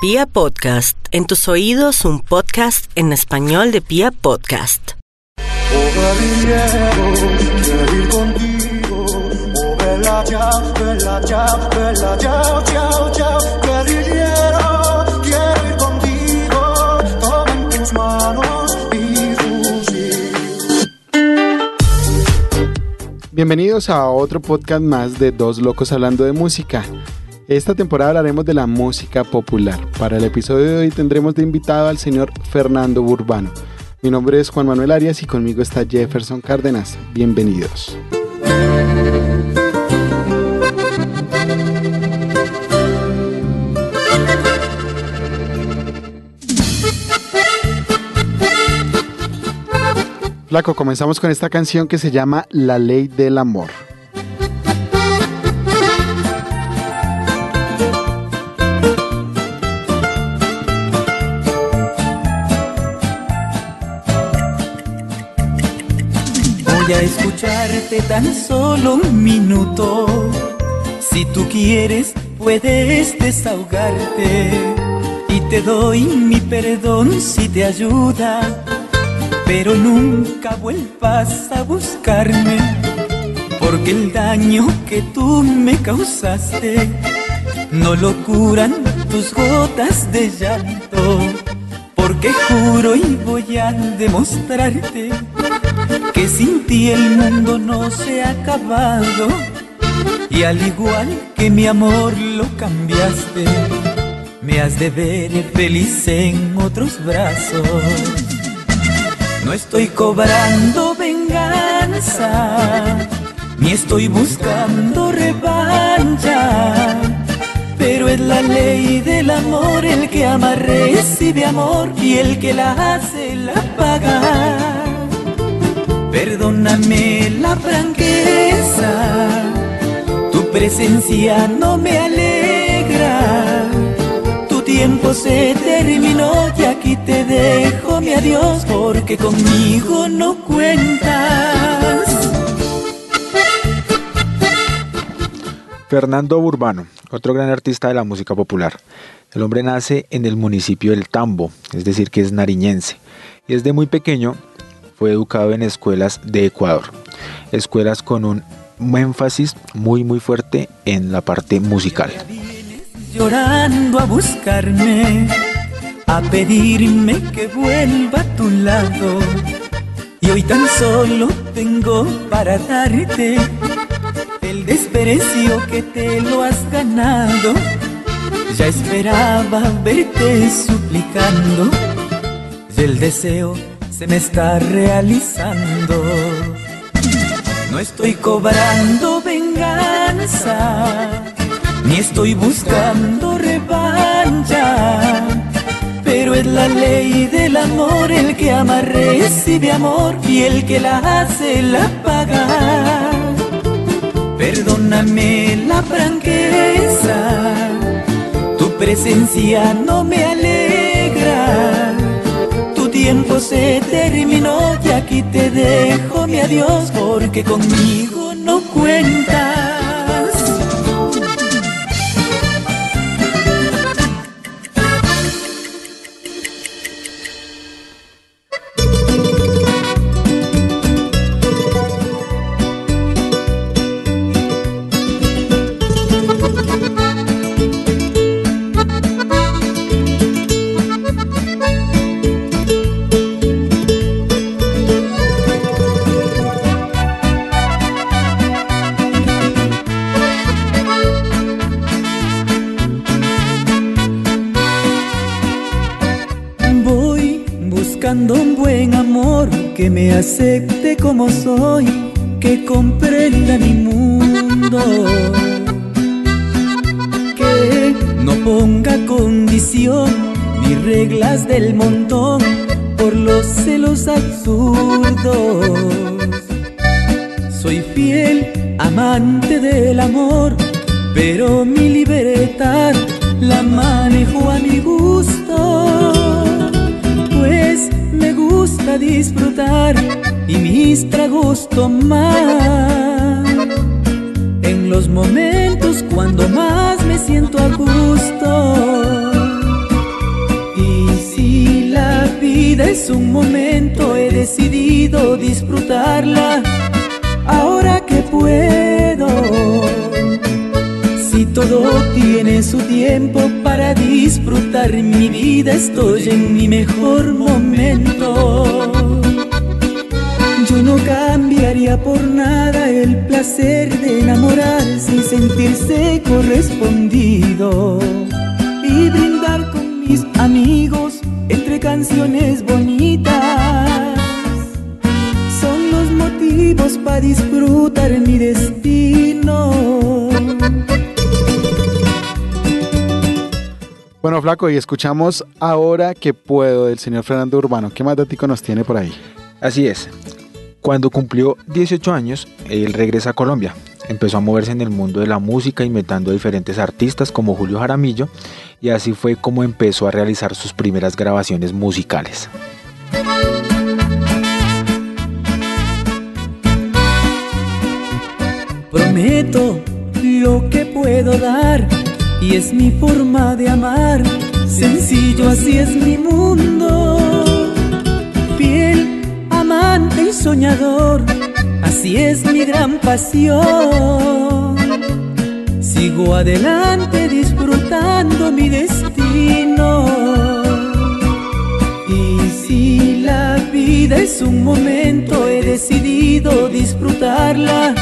Pia Podcast, en tus oídos un podcast en español de Pia Podcast. Bienvenidos a otro podcast más de Dos Locos Hablando de Música. Esta temporada hablaremos de la música popular. Para el episodio de hoy tendremos de invitado al señor Fernando Burbano. Mi nombre es Juan Manuel Arias y conmigo está Jefferson Cárdenas. Bienvenidos. Flaco, comenzamos con esta canción que se llama La Ley del Amor. Voy a escucharte tan solo un minuto. Si tú quieres, puedes desahogarte. Y te doy mi perdón si te ayuda. Pero nunca vuelvas a buscarme. Porque el daño que tú me causaste no lo curan tus gotas de llanto. Porque juro y voy a demostrarte que sin ti el mundo no se ha acabado y al igual que mi amor lo cambiaste, me has de ver feliz en otros brazos. No estoy cobrando venganza, ni estoy buscando revancha, pero es la ley del amor, el que ama recibe amor y el que la hace la paga. Perdóname la franqueza, tu presencia no me alegra. Tu tiempo se terminó y aquí te dejo mi adiós porque conmigo no cuentas. Fernando Urbano, otro gran artista de la música popular. El hombre nace en el municipio del Tambo, es decir, que es nariñense. Y desde muy pequeño fue educado en escuelas de Ecuador, escuelas con un énfasis muy muy fuerte en la parte musical. Llorando a buscarme, a pedirme que vuelva a tu lado. Y hoy tan solo tengo para darte el desprecio que te lo has ganado. Ya esperaba verte suplicando y el deseo se me está realizando. No estoy cobrando venganza, ni estoy buscando revancha, pero es la ley del amor, el que ama recibe amor y el que la hace la paga. Perdóname la franqueza, tu presencia no me alegra tiempo se terminó y aquí te dejo mi adiós porque conmigo no cuentas. Soy, que comprenda mi mundo, que no ponga condición ni reglas del montón por los celos absurdos. Soy fiel amante del amor, pero mi libertad la manejo a mi gusto. Pues me gusta disfrutar y mis tragos tomar. En los momentos cuando más me siento a gusto. Y si la vida es un momento, he decidido disfrutarla ahora que puedo. Si todo tiene su tiempo para disfrutar mi vida, estoy en mi mejor momento. Yo no cambiaría por nada el placer de enamorarse y sentirse correspondido y brindar con mis amigos entre canciones bonitas. Son los motivos para disfrutar mi destino. Bueno, Flaco, y escuchamos Ahora que puedo del señor Fernando Urbano. ¿Qué más datico nos tiene por ahí? Así es. Cuando cumplió 18 años, él regresa a Colombia. Empezó a moverse en el mundo de la música inventando a diferentes artistas como Julio Jaramillo y así fue como empezó a realizar sus primeras grabaciones musicales. Prometo lo que puedo dar y es mi forma de amar. Sencillo, así es mi mundo. Soñador, así es mi gran pasión. Sigo adelante disfrutando mi destino. Y si la vida es un momento, he decidido disfrutarla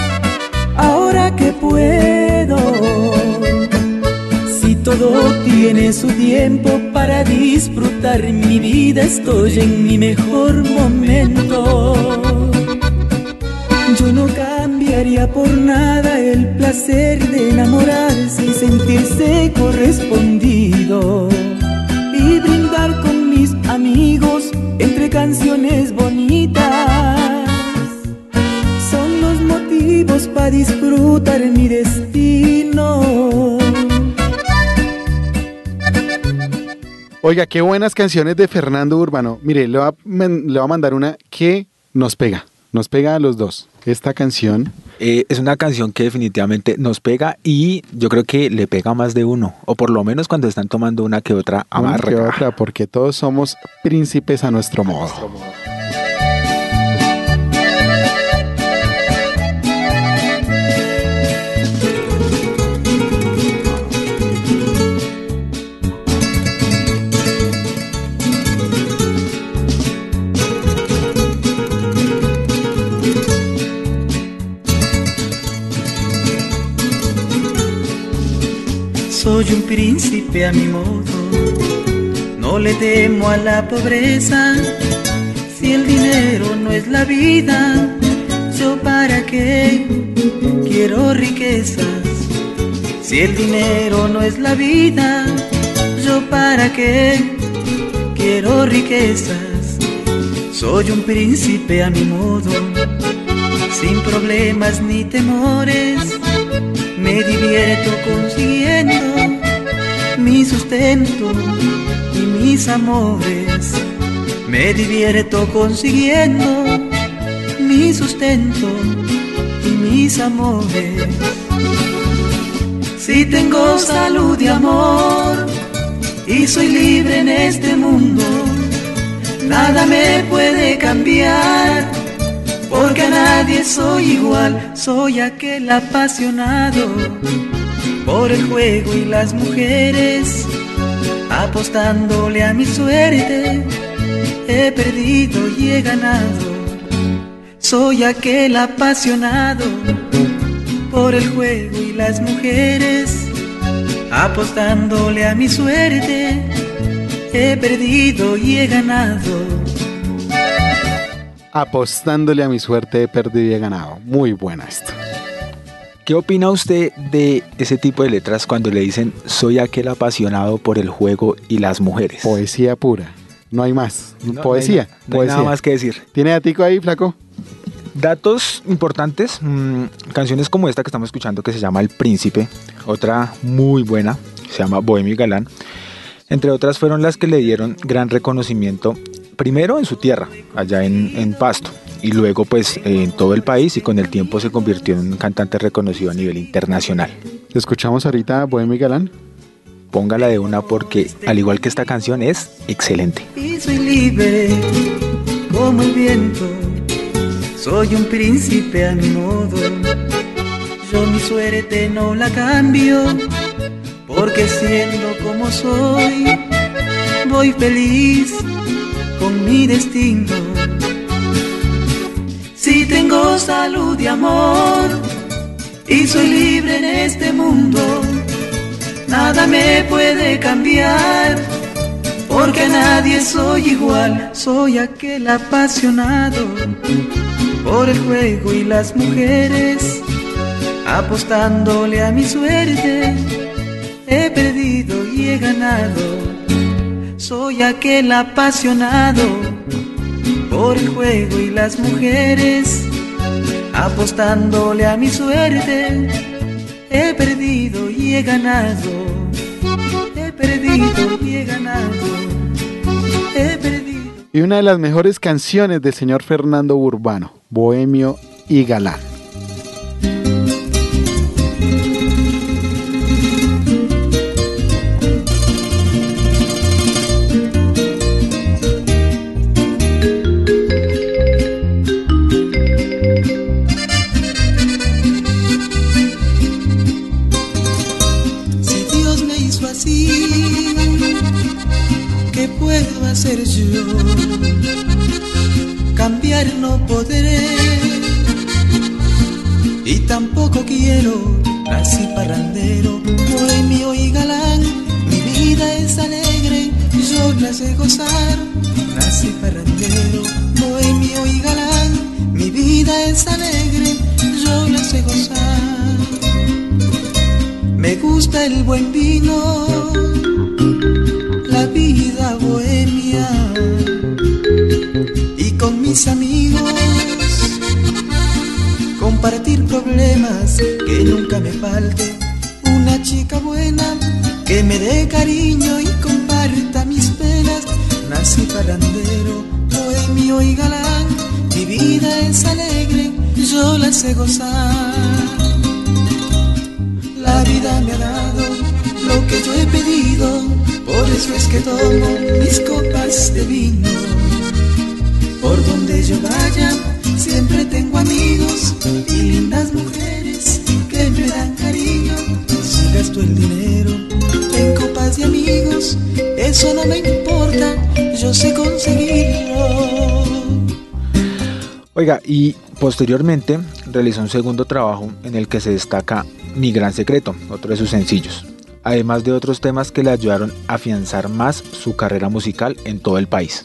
ahora que puedo. Si todo tiene su tiempo para disfrutar mi vida, estoy en mi mejor momento. Por nada el placer de enamorarse y sentirse correspondido y brindar con mis amigos entre canciones bonitas. Son los motivos para disfrutar mi destino. Oiga, qué buenas canciones de Fernando Urbano. Mire, le voy a, men- le voy a mandar una que nos pega. Nos pega a los dos. Esta canción. Eh, es una canción que definitivamente nos pega y yo creo que le pega a más de uno, o por lo menos cuando están tomando una que otra una amarga. que otra, porque todos somos príncipes a nuestro modo. Soy un príncipe a mi modo, no le temo a la pobreza. Si el dinero no es la vida, yo para qué quiero riquezas. Si el dinero no es la vida, yo para qué quiero riquezas. Soy un príncipe a mi modo, sin problemas ni temores me divierto consiguiendo mi sustento y mis amores. Me divierto consiguiendo mi sustento y mis amores. Si tengo salud y amor y soy libre en este mundo, nada me puede cambiar porque a nadie soy igual, soy aquel apasionado por el juego y las mujeres, apostándole a mi suerte, he perdido y he ganado. Soy aquel apasionado por el juego y las mujeres, apostándole a mi suerte, he perdido y he ganado. Apostándole a mi suerte he perdido y he ganado. Muy buena esta. ¿Qué opina usted de ese tipo de letras cuando le dicen soy aquel apasionado por el juego y las mujeres? Poesía pura. No hay más. No, poesía. No hay, no hay poesía. nada más que decir. ¿Tiene datico ahí, flaco? Datos importantes, mm, canciones como esta que estamos escuchando que se llama El Príncipe, otra muy buena, se llama Bohemio y Galán, entre otras fueron las que le dieron gran reconocimiento, primero en su tierra, allá en, en Pasto, y luego pues en todo el país y con el tiempo se convirtió en un cantante reconocido a nivel internacional. Escuchamos ahorita Bohemio y Galán. póngala de una porque al igual que esta canción es excelente. Y soy libre como el viento, soy un príncipe a mi modo. Yo mi suerte no la cambio, porque siendo como soy, voy feliz con mi destino. Salud y amor, y soy libre en este mundo, nada me puede cambiar, porque a nadie soy igual, soy aquel apasionado por el juego y las mujeres, apostándole a mi suerte, he perdido y he ganado, soy aquel apasionado por el juego y las mujeres, apostándole a mi suerte, he perdido y he ganado, he perdido y he ganado, he perdido. Y una de las mejores canciones del señor Fernando Urbano, Bohemio y Galán. Cambiar no podré y tampoco quiero. Nací parrandero, bohemio y galán. Mi vida es alegre, yo la sé gozar. Nací parrandero, bohemio y galán. Mi vida es alegre, yo la sé gozar. Me gusta el buen vino, mis amigos compartir problemas que nunca me falte una chica buena que me dé cariño y comparta mis penas. Nací parrandero, bohemio y galán, mi vida es alegre, yo la sé gozar. La vida me ha dado lo que yo he pedido, por eso es que tomo mis copas de vino. Donde yo vaya, siempre tengo amigos y lindas mujeres que me dan cariño. Si gasto el dinero en copas de amigos, eso no me importa, yo sé conseguirlo. Oiga, y posteriormente realizó un segundo trabajo en el que se destaca Mi Gran Secreto, otro de sus sencillos, además de otros temas que le ayudaron a afianzar más su carrera musical en todo el país.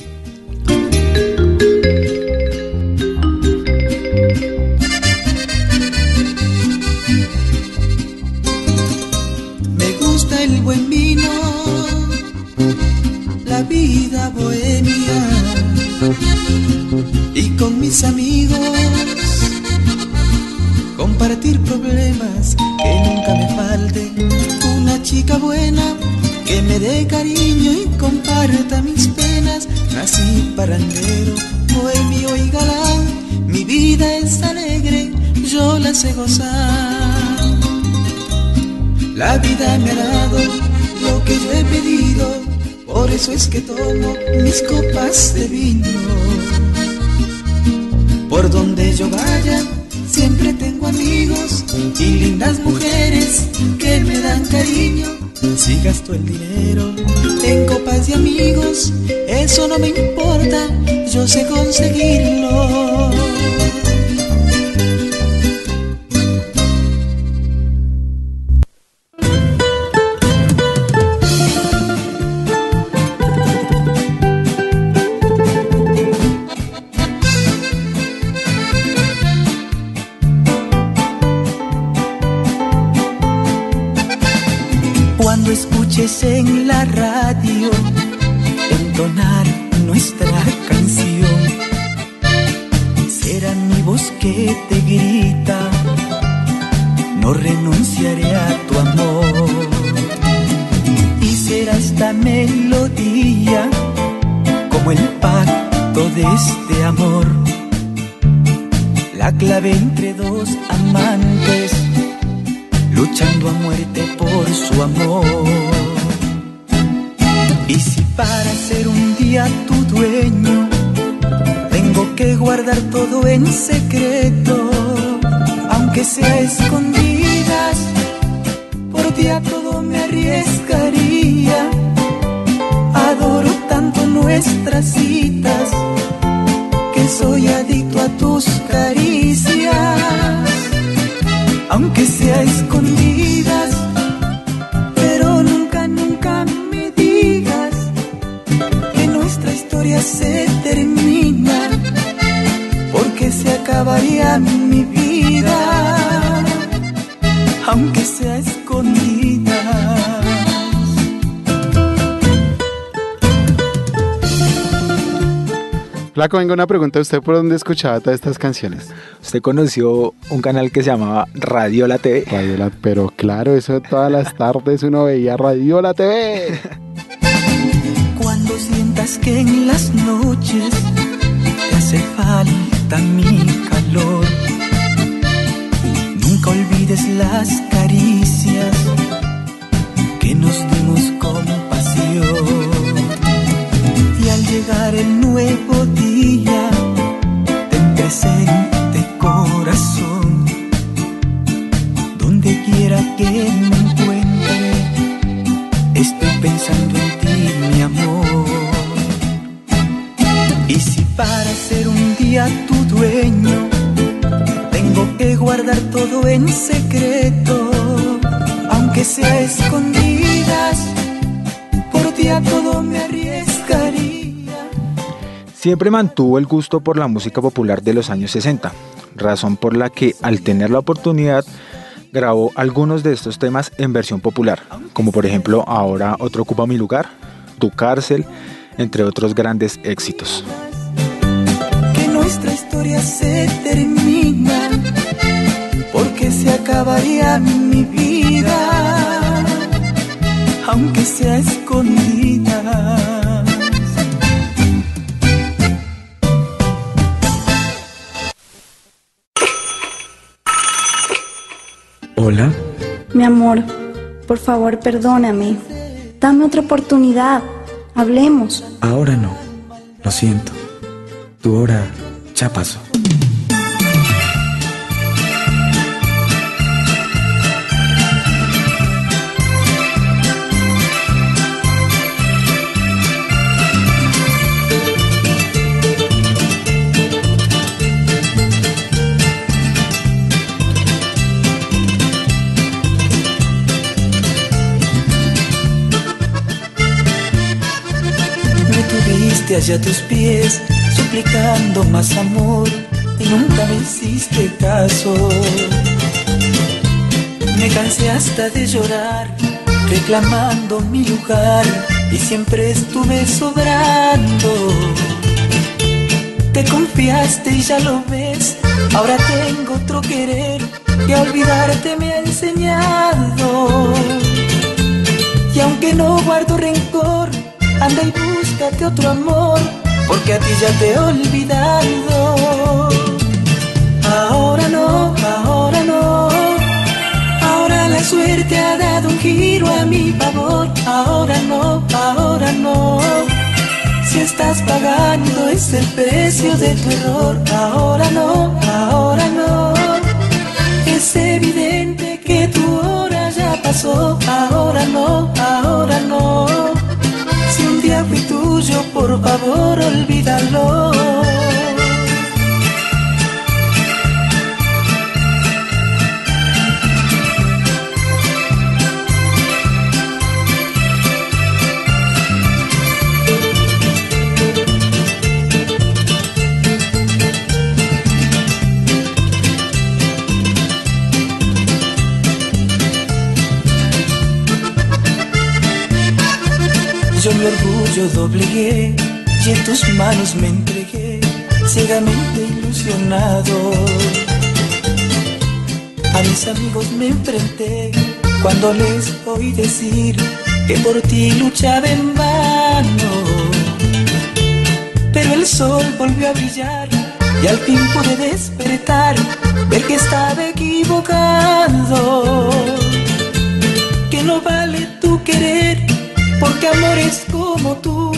Que nunca me falte. Una chica buena que me dé cariño y comparta mis penas. Nací parrandero, bohemio y galán. Mi vida es alegre, yo la sé gozar. La vida me ha dado lo que yo he pedido, por eso es que tomo mis copas de vino. Por donde yo vaya, siempre tengo amigos y lindas mujeres que me dan cariño. Si gasto el dinero en copas de amigos, eso no me importa, yo sé conseguirlo. Renunciaré a tu amor. Y será esta melodía como el pacto de este amor, la clave entre dos amantes luchando a muerte por su amor. Y si para ser un día tu dueño, tengo que guardar todo en secreto, aunque sea escondidas, por ti a todo me arriesgaría. Adoro tanto nuestras citas que soy adicto a tus caricias, aunque sea escondidas Flaco, venga una pregunta. ¿Usted por dónde escuchaba todas estas canciones? Usted conoció un canal que se llamaba Radiola TV. Radiola, pero claro, eso todas las tardes uno veía Radiola TV. Cuando sientas que en las noches te hace falta mi calor, nunca olvides las caricias que nos Siempre mantuvo el gusto por la música popular de los años 60, razón por la que al tener la oportunidad grabó algunos de estos temas en versión popular, como por ejemplo Ahora otro ocupa mi lugar, tu cárcel, entre otros grandes éxitos. Que nuestra historia se termina, porque se acabaría mi vida, aunque sea escondida. Mi amor, por favor perdóname. Dame otra oportunidad. Hablemos. Ahora no. Lo siento. Tu hora ya pasó. Allá a tus pies, suplicando más amor y nunca me hiciste caso. Me cansé hasta de llorar, reclamando mi lugar y siempre estuve sobrando. Te confiaste y ya lo ves, ahora tengo otro querer que olvidarte me ha enseñado. Y aunque no guardo rencor, anda y otro amor, porque a ti ya te he olvidado. Ahora no, ahora no, ahora la suerte ha dado un giro a mi favor. Ahora no, ahora no, si estás pagando es el precio de tu error. Ahora no, ahora no, es evidente que tu hora ya pasó. Ahora no, ahora no día fui tuyo, por favor, olvídalo. Yo mi orgullo doblegué y en tus manos me entregué, ciegamente ilusionado. A mis amigos me enfrenté cuando les oí decir que por ti luchaba en vano. Pero el sol volvió a brillar y al fin pude despertar, ver que estaba equivocado, que no vale tu querer porque amores como tú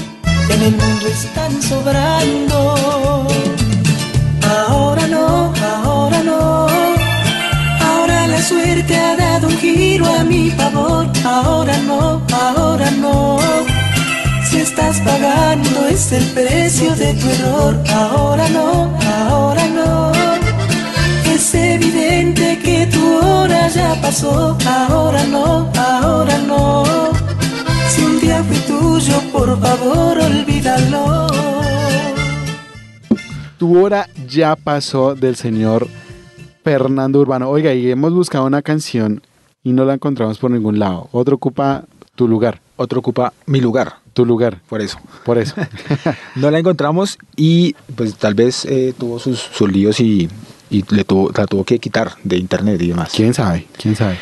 en el mundo están sobrando. Ahora no, ahora no. Ahora la suerte ha dado un giro a mi favor. Ahora no, ahora no. Si estás pagando es el precio de tu error. Ahora no, ahora no. Es evidente que tu hora ya pasó. Ahora no, ahora no. Fui tuyo, por favor, olvídalo. Tu hora ya pasó del señor Fernando Urbano. Oiga, y hemos buscado una canción y no la encontramos por ningún lado. Otro ocupa tu lugar. Otro ocupa mi lugar, Tu lugar. por eso. Por eso. No la encontramos y pues tal vez eh, tuvo sus, sus líos y, y le tuvo, la tuvo que quitar de internet y demás. ¿Quién sabe? ¿Quién sabe?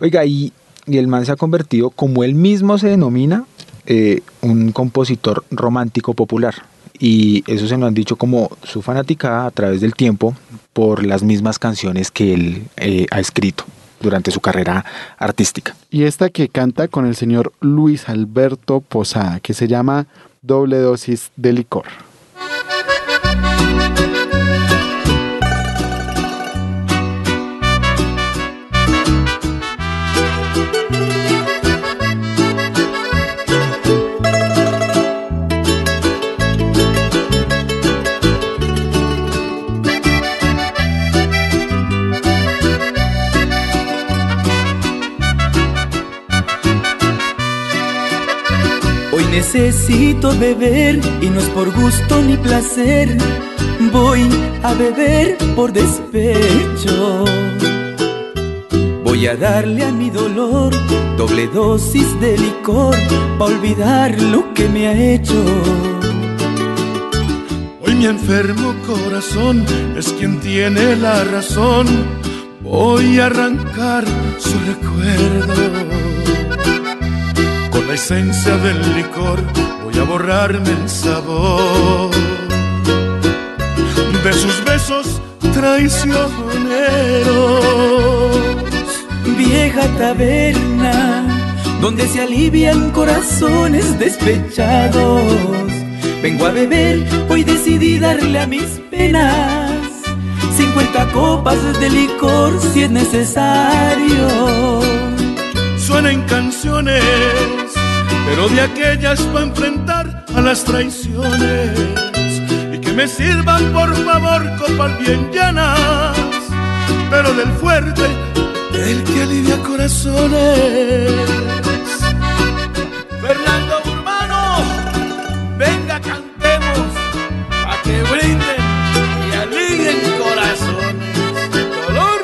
Oiga, y, y el man se ha convertido, como él mismo se denomina, eh, un compositor romántico popular. Y eso se nos han dicho como su fanaticada a través del tiempo por las mismas canciones que él eh, ha escrito durante su carrera artística. Y esta que canta con el señor Luis Alberto Posada, que se llama Doble Dosis de Licor. Necesito beber y no es por gusto ni placer. Voy a beber por despecho. Voy a darle a mi dolor doble dosis de licor para olvidar lo que me ha hecho. Hoy mi enfermo corazón es quien tiene la razón. Voy a arrancar su recuerdo. Con la esencia del licor voy a borrarme el sabor de sus besos traicioneros. Vieja taberna donde se alivian corazones despechados. Vengo a beber, hoy decidí darle a mis penas 50 copas de licor si es necesario. Suenan canciones, pero de aquellas para enfrentar a las traiciones. Y que me sirvan por favor copas bien llenas, pero del fuerte, el que alivia corazones. Fernando Urbano, venga cantemos, a que brinden y alivien corazones. Dolor.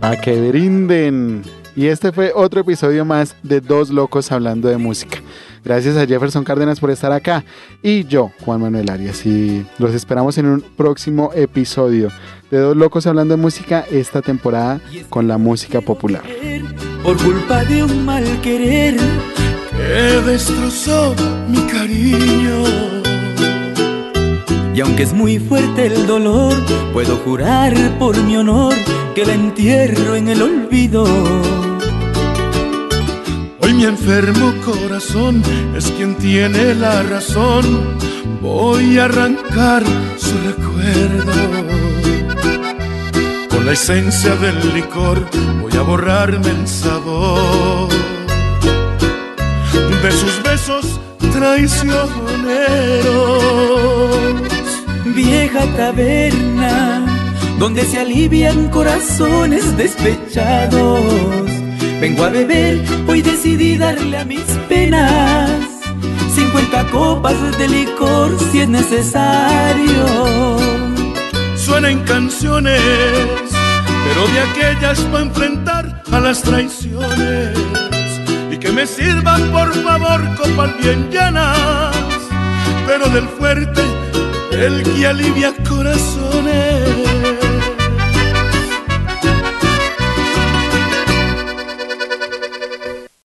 A que brinden. Y este fue otro episodio más de Dos Locos Hablando de Música. Gracias a Jefferson Cárdenas por estar acá. Y yo, Juan Manuel Arias. Y los esperamos en un próximo episodio de Dos Locos Hablando de Música esta temporada con la música popular. Por culpa de un mal querer, que destrozó mi cariño. y aunque es muy fuerte el dolor, puedo jurar por mi honor que la entierro en el olvido. Hoy mi enfermo corazón es quien tiene la razón. Voy a arrancar su recuerdo. Con la esencia del licor voy a borrarme el sabor de sus besos traicioneros. Vieja taberna donde se alivian corazones despechados. Vengo a beber, hoy decidí darle a mis penas 50 copas de licor si es necesario. Suenan canciones, pero de aquellas para enfrentar a las traiciones. Y que me sirvan por favor copas bien llenas, pero del fuerte, el que alivia corazones.